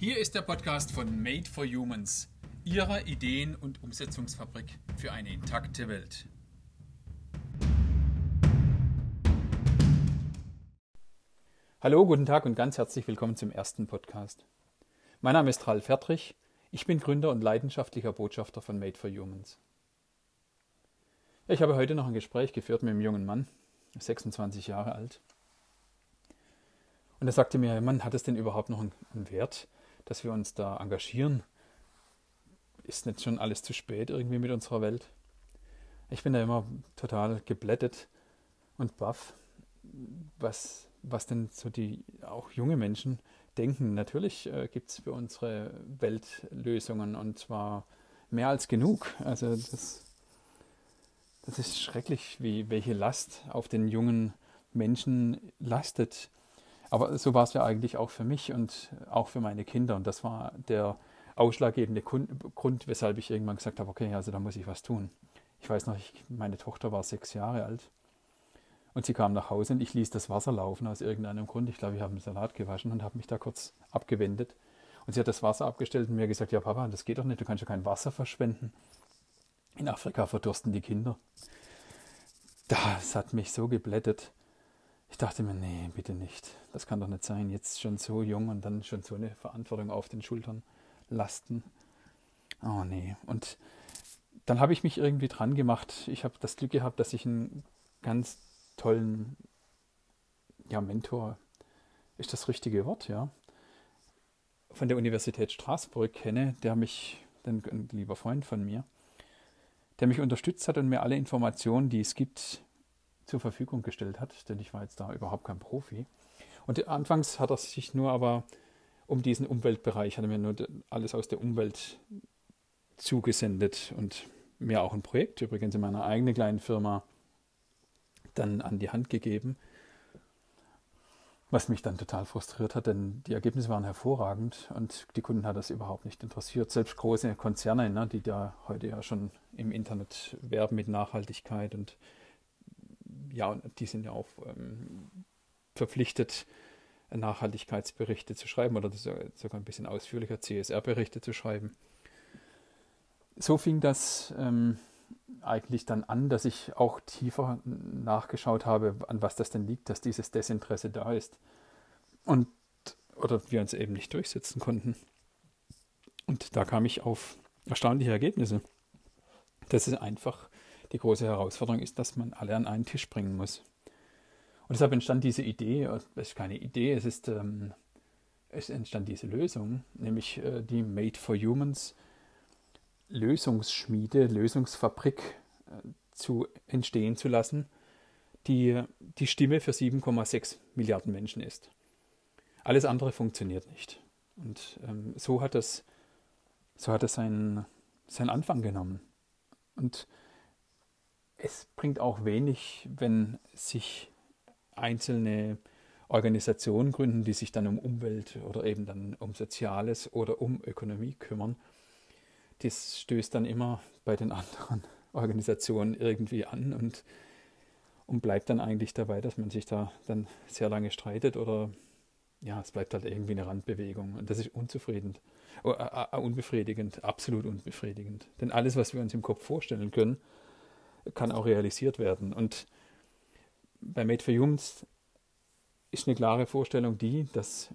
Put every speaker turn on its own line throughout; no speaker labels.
Hier ist der Podcast von Made for Humans, Ihrer Ideen- und Umsetzungsfabrik für eine intakte Welt. Hallo, guten Tag und ganz herzlich willkommen zum ersten Podcast. Mein Name ist Ralf Fertrich, ich bin Gründer und leidenschaftlicher Botschafter von Made for Humans. Ich habe heute noch ein Gespräch geführt mit einem jungen Mann, 26 Jahre alt. Und er sagte mir, Mann, hat es denn überhaupt noch einen, Wert, dass wir uns da engagieren? Ist nicht schon alles zu spät irgendwie mit unserer Welt? Ich bin da immer total geblättet und baff, was, was denn so die auch junge Menschen denken. Natürlich äh, gibt es für unsere Welt Lösungen und zwar mehr als genug. Also das, das ist schrecklich, wie welche Last auf den jungen Menschen lastet. Aber so war es ja eigentlich auch für mich und auch für meine Kinder. Und das war der ausschlaggebende Grund, weshalb ich irgendwann gesagt habe, okay, also da muss ich was tun. Ich weiß noch, ich, meine Tochter war sechs Jahre alt und sie kam nach Hause und ich ließ das Wasser laufen aus irgendeinem Grund. Ich glaube, ich habe einen Salat gewaschen und habe mich da kurz abgewendet. Und sie hat das Wasser abgestellt und mir gesagt, ja Papa, das geht doch nicht, du kannst ja kein Wasser verschwenden. In Afrika verdursten die Kinder. Das hat mich so geblättet. Ich dachte mir, nee, bitte nicht. Das kann doch nicht sein. Jetzt schon so jung und dann schon so eine Verantwortung auf den Schultern lasten. Oh nee. Und dann habe ich mich irgendwie dran gemacht. Ich habe das Glück gehabt, dass ich einen ganz tollen ja, Mentor, ist das richtige Wort, ja, von der Universität Straßburg kenne, der mich, ein lieber Freund von mir, der mich unterstützt hat und mir alle Informationen, die es gibt, zur Verfügung gestellt hat, denn ich war jetzt da überhaupt kein Profi. Und anfangs hat er sich nur aber um diesen Umweltbereich, hat er mir nur alles aus der Umwelt zugesendet und mir auch ein Projekt, übrigens in meiner eigenen kleinen Firma, dann an die Hand gegeben. Was mich dann total frustriert hat, denn die Ergebnisse waren hervorragend und die Kunden hat das überhaupt nicht interessiert. Selbst große Konzerne, ne, die da heute ja schon im Internet werben mit Nachhaltigkeit und ja, die sind ja auch ähm, verpflichtet, Nachhaltigkeitsberichte zu schreiben oder sogar ein bisschen ausführlicher CSR-Berichte zu schreiben. So fing das ähm, eigentlich dann an, dass ich auch tiefer nachgeschaut habe, an was das denn liegt, dass dieses Desinteresse da ist. Und oder wir uns eben nicht durchsetzen konnten. Und da kam ich auf erstaunliche Ergebnisse. Das ist einfach die große Herausforderung ist, dass man alle an einen Tisch bringen muss. Und deshalb entstand diese Idee, äh, es ist keine Idee, es ist, ähm, es entstand diese Lösung, nämlich äh, die Made for Humans Lösungsschmiede, Lösungsfabrik äh, zu entstehen zu lassen, die die Stimme für 7,6 Milliarden Menschen ist. Alles andere funktioniert nicht. Und ähm, so hat es, so hat es seinen, seinen Anfang genommen. Und es bringt auch wenig, wenn sich einzelne Organisationen gründen, die sich dann um Umwelt oder eben dann um Soziales oder um Ökonomie kümmern. Das stößt dann immer bei den anderen Organisationen irgendwie an und, und bleibt dann eigentlich dabei, dass man sich da dann sehr lange streitet oder ja, es bleibt halt irgendwie eine Randbewegung und das ist unzufrieden, uh, uh, unbefriedigend, absolut unbefriedigend. Denn alles, was wir uns im Kopf vorstellen können, kann auch realisiert werden. Und bei Made for Humans ist eine klare Vorstellung die, dass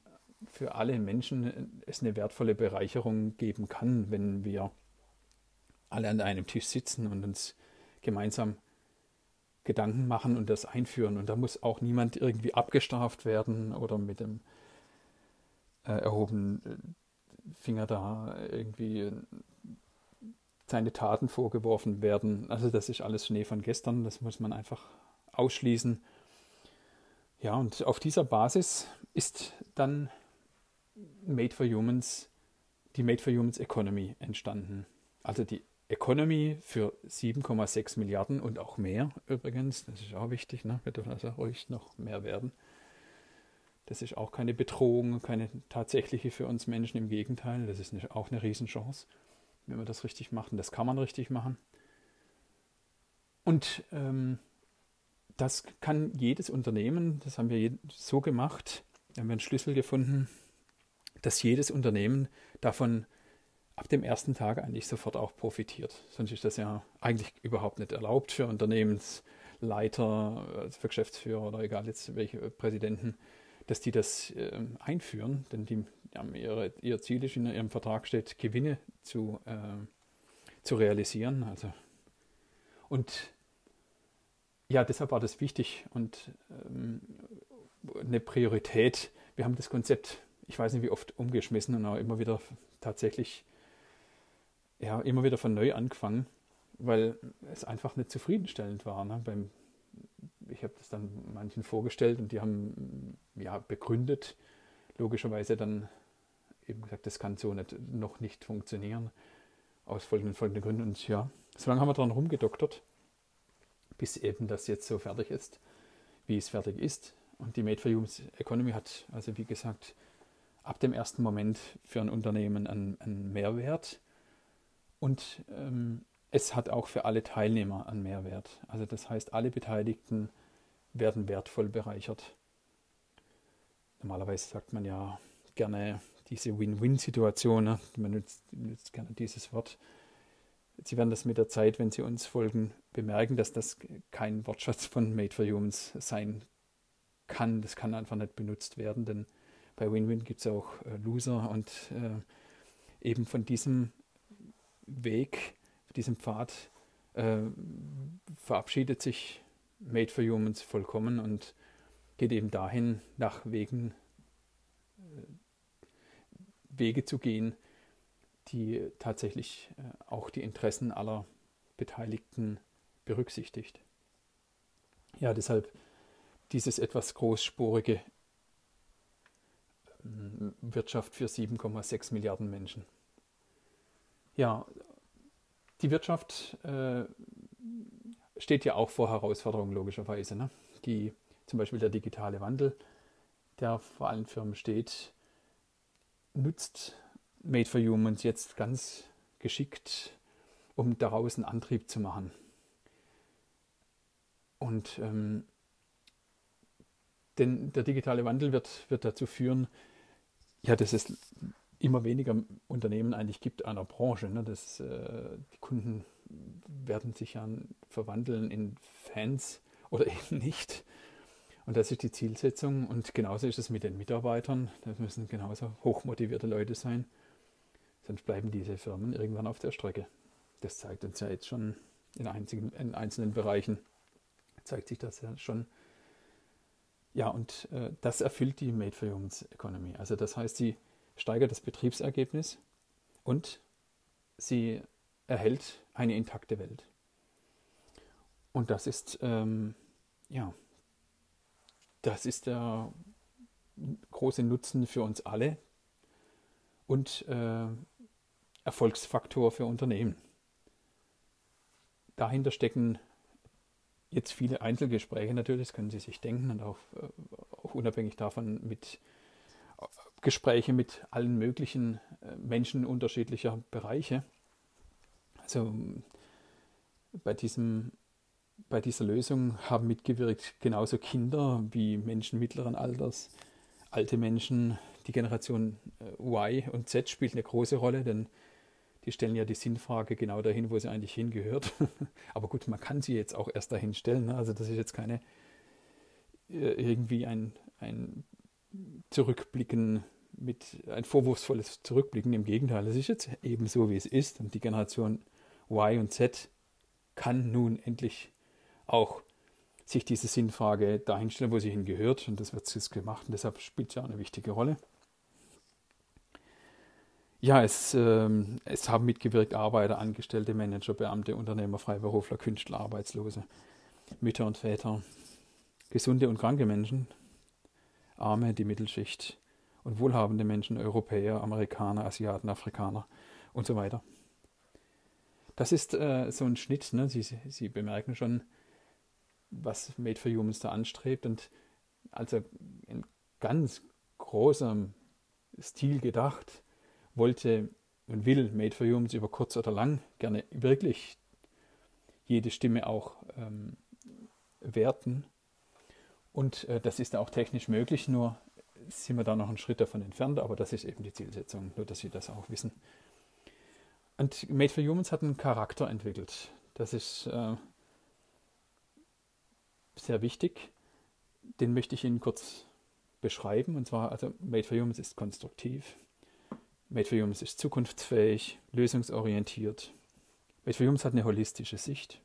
für alle Menschen es eine wertvolle Bereicherung geben kann, wenn wir alle an einem Tisch sitzen und uns gemeinsam Gedanken machen und das einführen. Und da muss auch niemand irgendwie abgestraft werden oder mit dem äh, erhobenen Finger da irgendwie seine Taten vorgeworfen werden. Also das ist alles Schnee von gestern, das muss man einfach ausschließen. Ja, und auf dieser Basis ist dann Made for Humans, die Made for Humans Economy entstanden. Also die Economy für 7,6 Milliarden und auch mehr übrigens. Das ist auch wichtig, ne? wir dürfen also ruhig noch mehr werden. Das ist auch keine Bedrohung, keine tatsächliche für uns Menschen. Im Gegenteil, das ist auch eine Riesenchance wenn wir das richtig machen. Das kann man richtig machen. Und ähm, das kann jedes Unternehmen, das haben wir so gemacht, haben wir einen Schlüssel gefunden, dass jedes Unternehmen davon ab dem ersten Tag eigentlich sofort auch profitiert. Sonst ist das ja eigentlich überhaupt nicht erlaubt für Unternehmensleiter, also für Geschäftsführer oder egal jetzt welche Präsidenten, dass die das äh, einführen, denn die haben ihre, ihr Ziel ist in ihrem Vertrag steht, Gewinne zu, äh, zu realisieren. Also und ja, deshalb war das wichtig und ähm, eine Priorität. Wir haben das Konzept, ich weiß nicht wie oft, umgeschmissen und auch immer wieder tatsächlich, ja, immer wieder von neu angefangen, weil es einfach nicht zufriedenstellend war. Ne? Beim, ich habe das dann manchen vorgestellt und die haben ja begründet, logischerweise dann eben gesagt, das kann so nicht, noch nicht funktionieren, aus folgenden, folgenden Gründen. Und ja, so lange haben wir dran rumgedoktert bis eben das jetzt so fertig ist, wie es fertig ist. Und die Made for Humans Economy hat also wie gesagt ab dem ersten Moment für ein Unternehmen einen, einen Mehrwert und ähm, es hat auch für alle Teilnehmer einen Mehrwert. Also das heißt, alle Beteiligten werden wertvoll bereichert. Normalerweise sagt man ja gerne diese Win-Win-Situation, ne? man nutzt, gerne dieses Wort. Sie werden das mit der Zeit, wenn Sie uns folgen, bemerken, dass das kein Wortschatz von Made for Humans sein kann. Das kann einfach nicht benutzt werden, denn bei Win-Win gibt es auch äh, Loser und äh, eben von diesem Weg, diesem Pfad äh, verabschiedet sich Made for Humans vollkommen und geht eben dahin, nach Wegen, äh, Wege zu gehen, die tatsächlich äh, auch die Interessen aller Beteiligten berücksichtigt. Ja, deshalb dieses etwas großspurige ähm, Wirtschaft für 7,6 Milliarden Menschen. Ja, die Wirtschaft äh, steht ja auch vor Herausforderungen logischerweise. Ne? Die, zum Beispiel der digitale Wandel, der vor allen Firmen steht, nutzt Made for Humans jetzt ganz geschickt, um daraus einen Antrieb zu machen. Und ähm, denn der digitale Wandel wird, wird dazu führen, ja, dass es immer weniger Unternehmen eigentlich gibt einer Branche. Ne? Das, äh, die Kunden werden sich ja verwandeln in Fans oder eben nicht. Und das ist die Zielsetzung. Und genauso ist es mit den Mitarbeitern. Das müssen genauso hochmotivierte Leute sein. Sonst bleiben diese Firmen irgendwann auf der Strecke. Das zeigt uns ja jetzt schon in, einzigen, in einzelnen Bereichen, zeigt sich das ja schon. Ja, und äh, das erfüllt die Made for Humans Economy. Also das heißt, sie steigert das Betriebsergebnis und sie erhält eine intakte Welt. Und das ist, ähm, ja, das ist der große Nutzen für uns alle und äh, Erfolgsfaktor für Unternehmen. Dahinter stecken jetzt viele Einzelgespräche natürlich, das können Sie sich denken, und auch, äh, auch unabhängig davon mit Gespräche mit allen möglichen äh, Menschen unterschiedlicher Bereiche. Also bei, diesem, bei dieser Lösung haben mitgewirkt genauso Kinder wie Menschen mittleren Alters, alte Menschen, die Generation Y und Z spielt eine große Rolle, denn die stellen ja die Sinnfrage genau dahin, wo sie eigentlich hingehört. Aber gut, man kann sie jetzt auch erst dahin stellen. Ne? Also das ist jetzt keine äh, irgendwie ein, ein Zurückblicken mit ein vorwurfsvolles Zurückblicken. Im Gegenteil, es ist jetzt eben so, wie es ist. Und die Generation Y und Z kann nun endlich auch sich diese Sinnfrage dahin stellen, wo sie hingehört. Und das wird jetzt gemacht. Und deshalb spielt es ja eine wichtige Rolle. Ja, es, ähm, es haben mitgewirkt Arbeiter, Angestellte, Manager, Beamte, Unternehmer, Freiberufler, Künstler, Arbeitslose, Mütter und Väter, gesunde und kranke Menschen, Arme, die Mittelschicht und wohlhabende Menschen, Europäer, Amerikaner, Asiaten, Afrikaner und so weiter. Das ist äh, so ein Schnitt. Ne? Sie, Sie bemerken schon, was Made for Humans da anstrebt und also in ganz großem Stil gedacht wollte und will Made for Humans über kurz oder lang gerne wirklich jede Stimme auch ähm, werten. Und äh, das ist auch technisch möglich, nur sind wir da noch einen Schritt davon entfernt, aber das ist eben die Zielsetzung, nur dass Sie das auch wissen. Und Made for Humans hat einen Charakter entwickelt. Das ist äh, sehr wichtig. Den möchte ich Ihnen kurz beschreiben. Und zwar, also Made for Humans ist konstruktiv. Made for Humans ist zukunftsfähig, lösungsorientiert. Made for Humans hat eine holistische Sicht.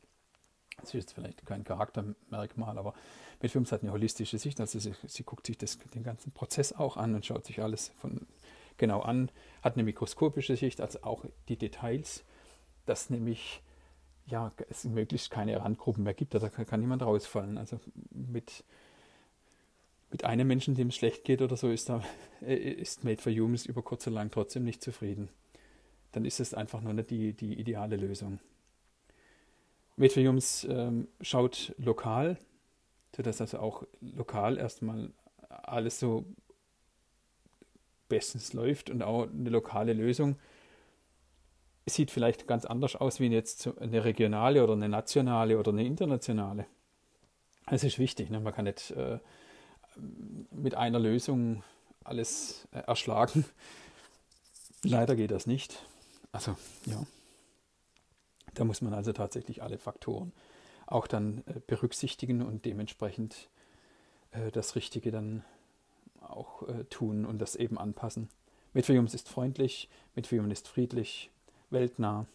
Das ist jetzt vielleicht kein Charaktermerkmal, aber Humans hat eine holistische Sicht. Also sie, sie guckt sich das, den ganzen Prozess auch an und schaut sich alles von genau an, hat eine mikroskopische Sicht, also auch die Details, dass nämlich ja, es möglichst keine Randgruppen mehr gibt, da kann niemand rausfallen. Also mit, mit einem Menschen, dem es schlecht geht oder so, ist, da, äh, ist Made for Humans über kurz oder lang trotzdem nicht zufrieden. Dann ist es einfach nur nicht die, die ideale Lösung. Humans ähm, schaut lokal, sodass also auch lokal erstmal alles so bestens läuft und auch eine lokale Lösung sieht vielleicht ganz anders aus wie jetzt eine regionale oder eine nationale oder eine internationale. Es ist wichtig, ne? man kann nicht äh, mit einer Lösung alles äh, erschlagen. Leider geht das nicht. Also ja, da muss man also tatsächlich alle Faktoren auch dann äh, berücksichtigen und dementsprechend äh, das Richtige dann auch äh, tun und das eben anpassen. Mitviums ist freundlich, Mitvium ist friedlich, weltnah.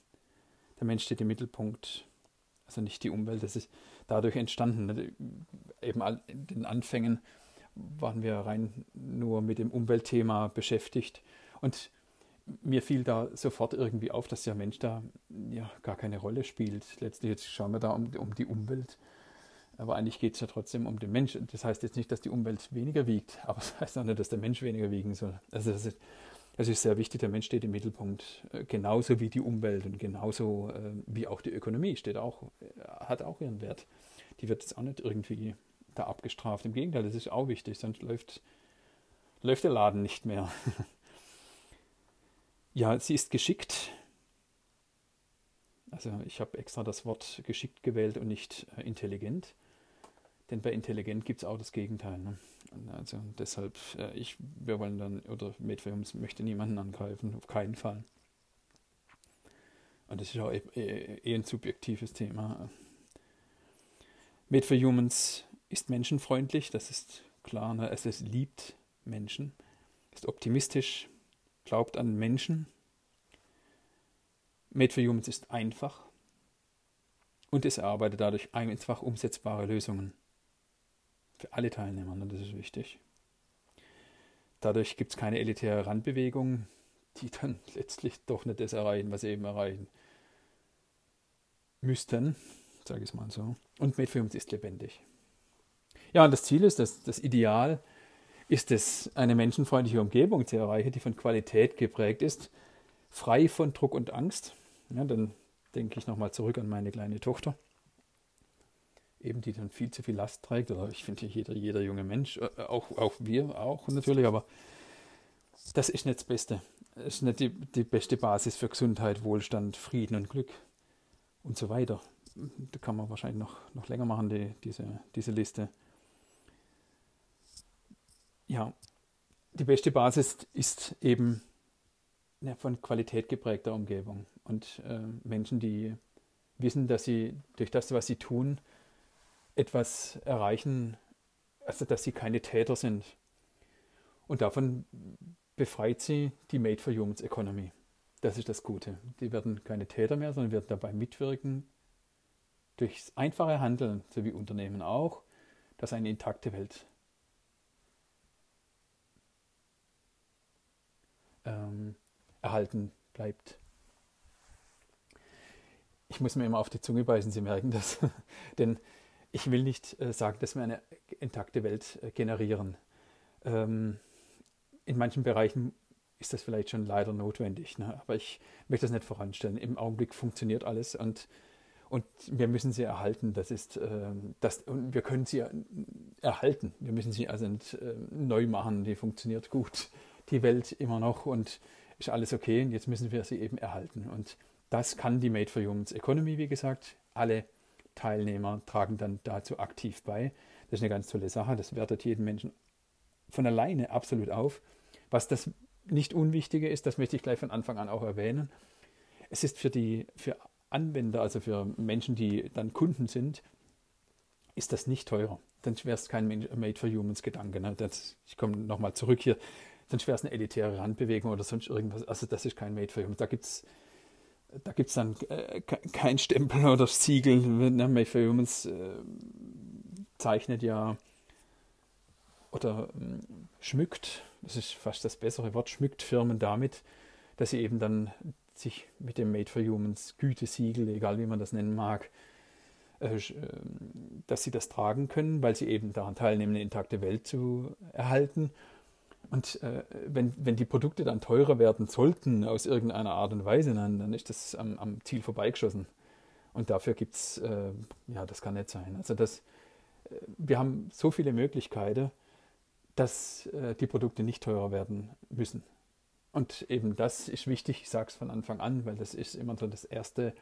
Der Mensch steht im Mittelpunkt, also nicht die Umwelt. Das ist dadurch entstanden. Ne? Eben in den Anfängen waren wir rein nur mit dem Umweltthema beschäftigt. Und mir fiel da sofort irgendwie auf, dass der Mensch da ja gar keine Rolle spielt. Letztlich jetzt schauen wir da um, um die Umwelt. Aber eigentlich geht es ja trotzdem um den Mensch. Das heißt jetzt nicht, dass die Umwelt weniger wiegt, aber das heißt auch nicht, dass der Mensch weniger wiegen soll. Also das ist, es ist sehr wichtig, der Mensch steht im Mittelpunkt, äh, genauso wie die Umwelt und genauso äh, wie auch die Ökonomie steht auch, äh, hat auch ihren Wert. Die wird jetzt auch nicht irgendwie da abgestraft. Im Gegenteil, das ist auch wichtig, sonst läuft, läuft der Laden nicht mehr. ja, sie ist geschickt. Also ich habe extra das Wort geschickt gewählt und nicht intelligent. Denn bei intelligent gibt es auch das Gegenteil. Ne? Also deshalb, äh, ich, wir wollen dann, oder Medfilms möchte niemanden angreifen, auf keinen Fall. Und das ist auch eher eh, eh ein subjektives Thema. Made for Humans ist menschenfreundlich, das ist klar. Ne? Es, es liebt Menschen, ist optimistisch, glaubt an Menschen. Made for Humans ist einfach und es erarbeitet dadurch einfach umsetzbare Lösungen. Für alle Teilnehmer, ne? das ist wichtig. Dadurch gibt es keine elitäre Randbewegung, die dann letztlich doch nicht das erreichen, was sie eben erreichen müssten, sage ich es mal so. Und Medfilms ist lebendig. Ja, und das Ziel ist, dass das Ideal ist es, eine menschenfreundliche Umgebung zu erreichen, die von Qualität geprägt ist, frei von Druck und Angst. Ja, dann denke ich nochmal zurück an meine kleine Tochter eben die dann viel zu viel Last trägt. Oder ich finde jeder, jeder junge Mensch, äh, auch, auch wir auch natürlich, aber das ist nicht das Beste. Das ist nicht die, die beste Basis für Gesundheit, Wohlstand, Frieden und Glück und so weiter. Da kann man wahrscheinlich noch, noch länger machen, die, diese, diese Liste. Ja, die beste Basis ist eben eine von Qualität geprägter Umgebung und äh, Menschen, die wissen, dass sie durch das, was sie tun, etwas erreichen, also dass sie keine Täter sind. Und davon befreit sie die Made for Humans Economy. Das ist das Gute. Die werden keine Täter mehr, sondern werden dabei mitwirken, durchs einfache Handeln, so wie Unternehmen auch, dass eine intakte Welt ähm, erhalten bleibt. Ich muss mir immer auf die Zunge beißen, Sie merken das. Denn ich will nicht äh, sagen, dass wir eine intakte Welt äh, generieren. Ähm, in manchen Bereichen ist das vielleicht schon leider notwendig, ne? aber ich möchte das nicht voranstellen. Im Augenblick funktioniert alles und, und wir müssen sie erhalten. Das ist, äh, das, und wir können sie erhalten. Wir müssen sie also nicht äh, neu machen. Die funktioniert gut, die Welt immer noch und ist alles okay. Und jetzt müssen wir sie eben erhalten. Und das kann die Made for Humans Economy, wie gesagt, alle Teilnehmer tragen dann dazu aktiv bei. Das ist eine ganz tolle Sache. Das wertet jeden Menschen von alleine absolut auf. Was das nicht Unwichtige ist, das möchte ich gleich von Anfang an auch erwähnen. Es ist für die für Anwender, also für Menschen, die dann Kunden sind, ist das nicht teurer. Dann wäre es kein Made for Humans Gedanke. Ne? Das, ich komme nochmal zurück hier. Dann wäre es eine elitäre Randbewegung oder sonst irgendwas. Also das ist kein Made for Humans. Da gibt es da gibt's dann äh, kein Stempel oder Siegel. Ne? Made for Humans äh, zeichnet ja oder äh, schmückt, das ist fast das bessere Wort, schmückt Firmen damit, dass sie eben dann sich mit dem Made for Humans Gütesiegel, egal wie man das nennen mag, äh, ähm, dass sie das tragen können, weil sie eben daran teilnehmen, eine intakte Welt zu erhalten. Und äh, wenn, wenn die Produkte dann teurer werden sollten aus irgendeiner Art und Weise, dann, dann ist das am, am Ziel vorbeigeschossen. Und dafür gibt es, äh, ja, das kann nicht sein. Also das, äh, wir haben so viele Möglichkeiten, dass äh, die Produkte nicht teurer werden müssen. Und eben das ist wichtig, ich sage es von Anfang an, weil das ist immer so das erste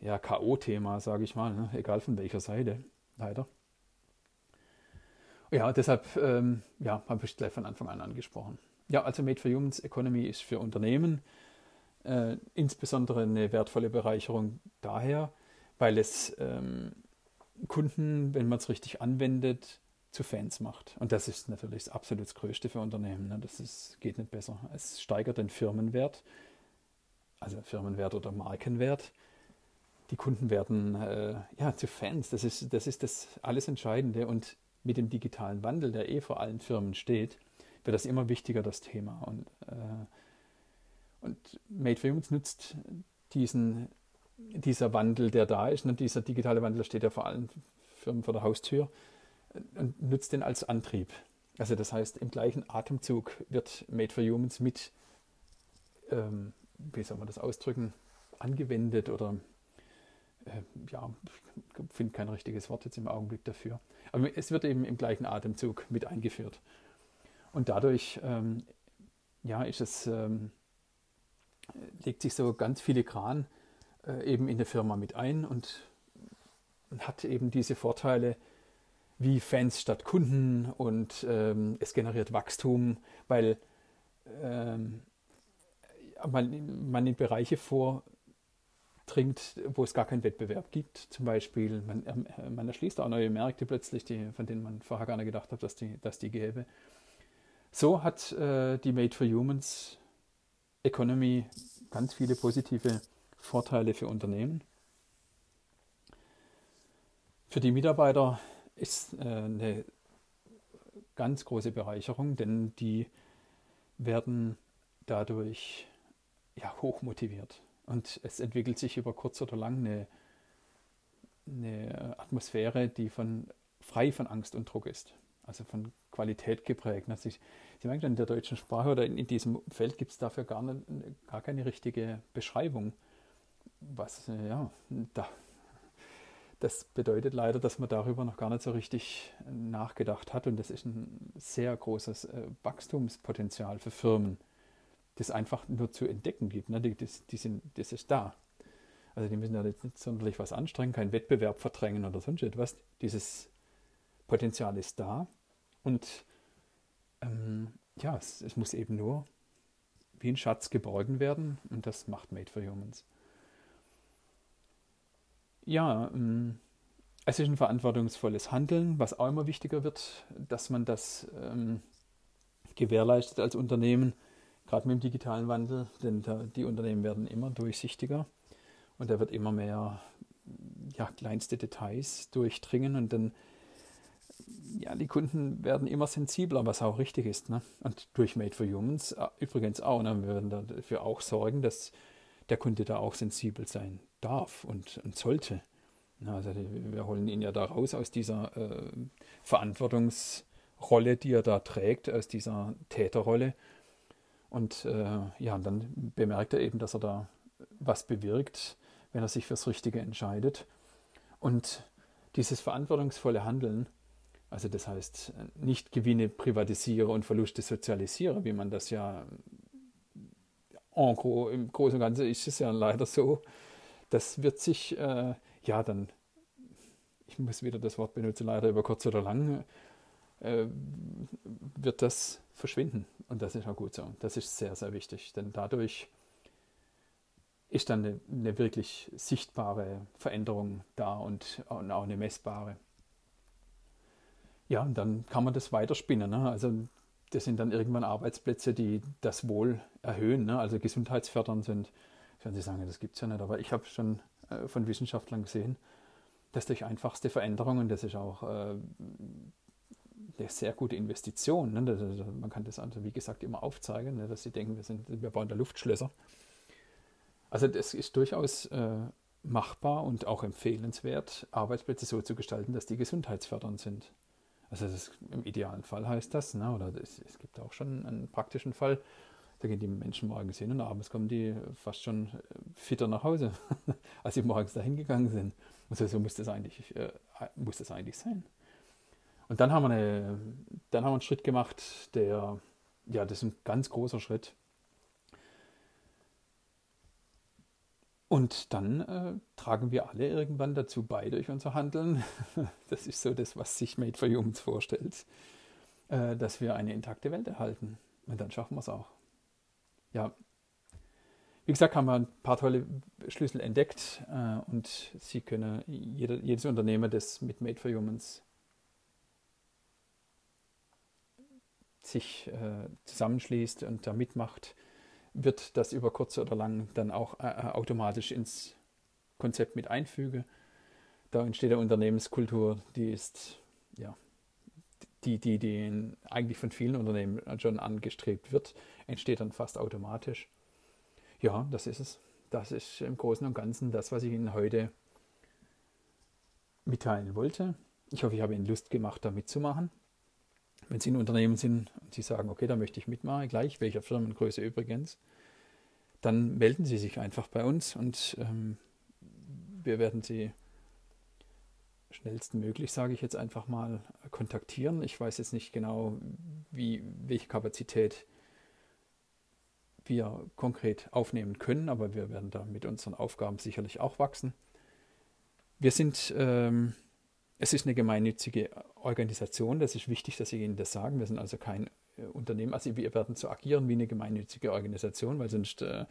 ja, K.O.-Thema, sage ich mal, ne? egal von welcher Seite, leider. Ja, deshalb ähm, ja, habe ich gleich von Anfang an angesprochen. Ja, also Made for Humans Economy ist für Unternehmen äh, insbesondere eine wertvolle Bereicherung daher, weil es ähm, Kunden, wenn man es richtig anwendet, zu Fans macht. Und das ist natürlich das absolut Größte für Unternehmen. Ne? Das ist, geht nicht besser. Es steigert den Firmenwert, also Firmenwert oder Markenwert die Kunden werden äh, ja, zu Fans. Das ist, das ist das alles Entscheidende. Und mit dem digitalen Wandel, der eh vor allen Firmen steht, wird das immer wichtiger, das Thema. Und, äh, und Made for Humans nutzt diesen, dieser Wandel, der da ist, und dieser digitale Wandel steht ja vor allen Firmen vor der Haustür, und nutzt den als Antrieb. Also das heißt, im gleichen Atemzug wird Made for Humans mit, ähm, wie soll man das ausdrücken, angewendet oder äh, ja, ich finde kein richtiges Wort jetzt im Augenblick dafür. Aber es wird eben im gleichen Atemzug mit eingeführt. Und dadurch ähm, ja, ist es, ähm, legt sich so ganz filigran äh, eben in der Firma mit ein und, hat eben diese Vorteile wie Fans statt Kunden und ähm, es generiert Wachstum, weil ähm, man, man in Bereiche vor, dringt, wo es gar keinen Wettbewerb gibt. Zum Beispiel, man, ähm, man erschließt auch neue Märkte plötzlich, die, von denen man vorher gar nicht gedacht hat, dass die, dass die gäbe. So hat äh, die Made for Humans Economy ganz viele positive Vorteile für Unternehmen. Für die Mitarbeiter ist äh, eine ganz große Bereicherung, denn die werden dadurch ja, hoch motiviert. Und es entwickelt sich über kurz oder lang eine, eine Atmosphäre, die von, frei von Angst und Druck ist. Also von Qualität geprägt. Also ich, Sie merken, in der deutschen Sprache oder in, in diesem Feld gibt es dafür gar, nicht, gar keine richtige Beschreibung. Was, ja, da, das bedeutet leider, dass man darüber noch gar nicht so richtig nachgedacht hat. Und das ist ein sehr großes äh, Wachstumspotenzial für Firmen das einfach nur zu entdecken gibt. Ne? Die, das, die sind, das ist da. Also die müssen ja jetzt nicht sonderlich was anstrengen, keinen Wettbewerb verdrängen oder sonst etwas. Dieses Potenzial ist da und ähm, ja, es, es, muss eben nur wie ein Schatz geborgen werden und das macht Made for Humans. Ja, ähm, es ist ein verantwortungsvolles Handeln, was auch immer wichtiger wird, dass man das ähm, gewährleistet als Unternehmen gerade mit dem digitalen Wandel, denn die Unternehmen werden immer durchsichtiger und da wird immer mehr ja, kleinste Details durchdringen und dann ja, die Kunden werden immer sensibler, was auch richtig ist. Ne? Und durch Made for Humans äh, übrigens auch. Ne? Wir werden dafür auch sorgen, dass der Kunde da auch sensibel sein darf und, und sollte. Also wir holen ihn ja da raus aus dieser äh, Verantwortungsrolle, die er da trägt, aus dieser Täterrolle und äh, ja, dann bemerkt er eben, dass er da was bewirkt, wenn er sich fürs Richtige entscheidet. Und dieses verantwortungsvolle Handeln, also das heißt nicht Gewinne privatisiere und Verluste sozialisiere, wie man das ja en gros, im Großen und Ganzen ist es ja leider so, das wird sich, äh, ja, dann, ich muss wieder das Wort benutzen, leider über kurz oder lang, äh, wird das verschwinden. Und das ist auch gut so. Das ist sehr, sehr wichtig, denn dadurch ist dann eine, eine wirklich sichtbare Veränderung da und, und, auch eine messbare. Ja, und dann kann man das weiterspinnen. Ne? Also das sind dann irgendwann Arbeitsplätze, die das Wohl erhöhen, ne? also gesundheitsfördernd sind. Werden Sie sagen, das gibt es ja nicht, aber ich habe schon äh, von Wissenschaftlern gesehen, dass durch einfachste Veränderungen, das ist auch äh, eine sehr gute Investition. Ne? Also man kann das also, wie gesagt, immer aufzeigen, ne? dass sie denken, wir, sind, wir bauen da Luftschlösser. Also das ist durchaus äh, machbar und auch empfehlenswert, Arbeitsplätze so zu gestalten, dass die gesundheitsfördernd sind. Also das, im idealen Fall heißt das, ne? oder das, es gibt auch schon einen praktischen Fall, da gehen die Menschen morgens hin und abends kommen die fast schon äh, fitter nach Hause, als sie morgens dahin gegangen sind. Und so, so muss, das eigentlich, äh, muss das eigentlich sein. Und dann haben, wir eine, dann haben wir einen Schritt gemacht, der, ja, das ist ein ganz großer Schritt. Und dann äh, tragen wir alle irgendwann dazu bei durch unser Handeln. Das ist so das, was sich Made for Humans vorstellt, äh, dass wir eine intakte Welt erhalten. Und dann schaffen wir es auch. Ja, wie gesagt, haben wir ein paar tolle Schlüssel entdeckt äh, und Sie können, jeder, jedes Unternehmen, das mit Made for Humans sich äh, zusammenschließt und da mitmacht, wird das über kurz oder lang dann auch äh, äh, automatisch ins Konzept mit einfüge. Da entsteht eine Unternehmenskultur, die ist, ja, die, die, die eigentlich von vielen Unternehmen schon angestrebt wird, entsteht dann fast automatisch. Ja, das ist es. Das ist im Großen und Ganzen das, was ich Ihnen heute mitteilen wollte. Ich hoffe, ich habe Ihnen Lust gemacht, da mitzumachen. Wenn Sie ein Unternehmen sind und Sie sagen, okay, da möchte ich mitmachen, gleich welcher Firmengröße übrigens, dann melden Sie sich einfach bei uns und ähm, wir werden Sie schnellstmöglich, sage ich jetzt einfach mal, kontaktieren. Ich weiß jetzt nicht genau, wie, welche Kapazität wir konkret aufnehmen können, aber wir werden da mit unseren Aufgaben sicherlich auch wachsen. Wir sind ähm, es ist eine gemeinnützige Organisation, das ist wichtig, dass Sie Ihnen das sagen. Wir sind also kein äh, Unternehmen, also wir werden so agieren wie eine gemeinnützige Organisation, weil sonst äh,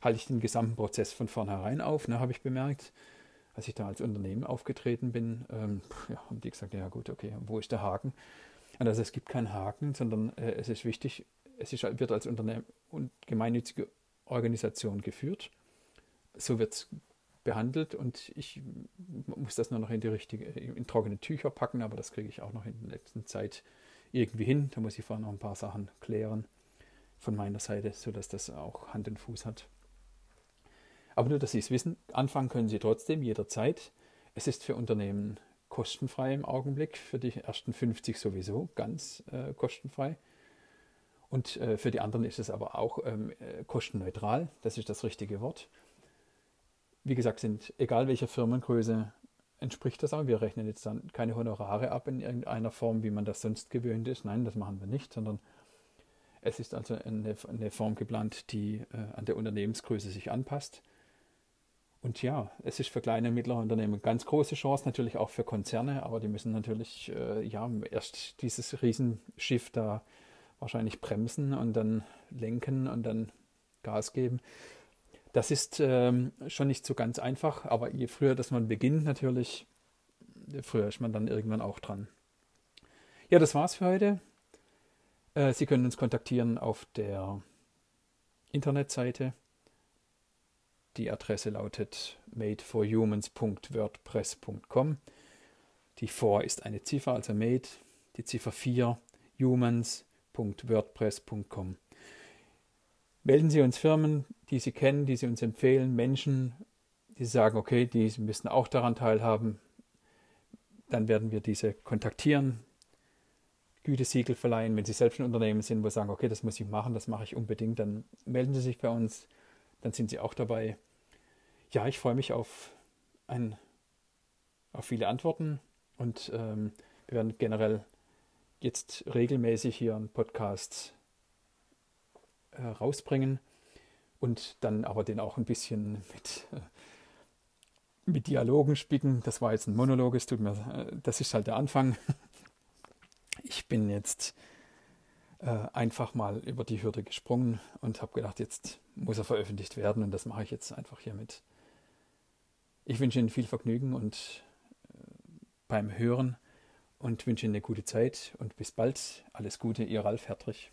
halte ich den gesamten Prozess von vornherein auf, ne, habe ich bemerkt. Als ich da als Unternehmen aufgetreten bin, ähm, ja, haben die gesagt, ja gut, okay, wo ist der Haken? Also es gibt keinen Haken, sondern äh, es ist wichtig, es ist, wird als Unternehmen und gemeinnützige Organisation geführt. So wird es behandelt und ich muss das nur noch in die richtige, in trockene Tücher packen, aber das kriege ich auch noch in der letzten Zeit irgendwie hin. Da muss ich vorher noch ein paar Sachen klären von meiner Seite, sodass das auch Hand und Fuß hat. Aber nur, dass Sie es wissen, anfangen können Sie trotzdem jederzeit. Es ist für Unternehmen kostenfrei im Augenblick, für die ersten 50 sowieso ganz äh, kostenfrei. Und äh, für die anderen ist es aber auch ähm, äh, kostenneutral, das ist das richtige Wort wie gesagt, sind, egal welcher Firmengröße, entspricht das auch. Wir rechnen jetzt dann keine Honorare ab in irgendeiner Form, wie man das sonst gewöhnt ist. Nein, das machen wir nicht, sondern es ist also eine, eine Form geplant, die äh, an der Unternehmensgröße sich anpasst. Und ja, es ist für kleine und mittlere Unternehmen ganz große Chance, natürlich auch für Konzerne, aber die müssen natürlich äh, ja, erst dieses Riesenschiff da wahrscheinlich bremsen und dann lenken und dann Gas geben. Das ist ähm, schon nicht so ganz einfach, aber je früher dass man beginnt, natürlich, früher ist man dann irgendwann auch dran. Ja, das war's für heute. Äh, Sie können uns kontaktieren auf der Internetseite. Die Adresse lautet madeforhumans.wordpress.com. Die 4 ist eine Ziffer, also made, die Ziffer 4 humans.wordpress.com. Melden Sie uns Firmen, die Sie kennen, die Sie uns empfehlen, Menschen, die sagen, okay, die müssen auch daran teilhaben. Dann werden wir diese kontaktieren, Gütesiegel verleihen. Wenn Sie selbst ein Unternehmen sind, wo Sie sagen, okay, das muss ich machen, das mache ich unbedingt, dann melden Sie sich bei uns, dann sind Sie auch dabei. Ja, ich freue mich auf, ein, auf viele Antworten und ähm, wir werden generell jetzt regelmäßig hier einen Podcast äh, rausbringen und dann aber den auch ein bisschen mit, äh, mit Dialogen spicken. Das war jetzt ein Monolog, es tut mir, äh, das ist halt der Anfang. ich bin jetzt äh, einfach mal über die Hürde gesprungen und habe gedacht, jetzt muss er veröffentlicht werden und das mache ich jetzt einfach hiermit. Ich wünsche Ihnen viel Vergnügen und äh, beim Hören und wünsche Ihnen eine gute Zeit und bis bald. Alles Gute, Ihr Ralf Hertrich.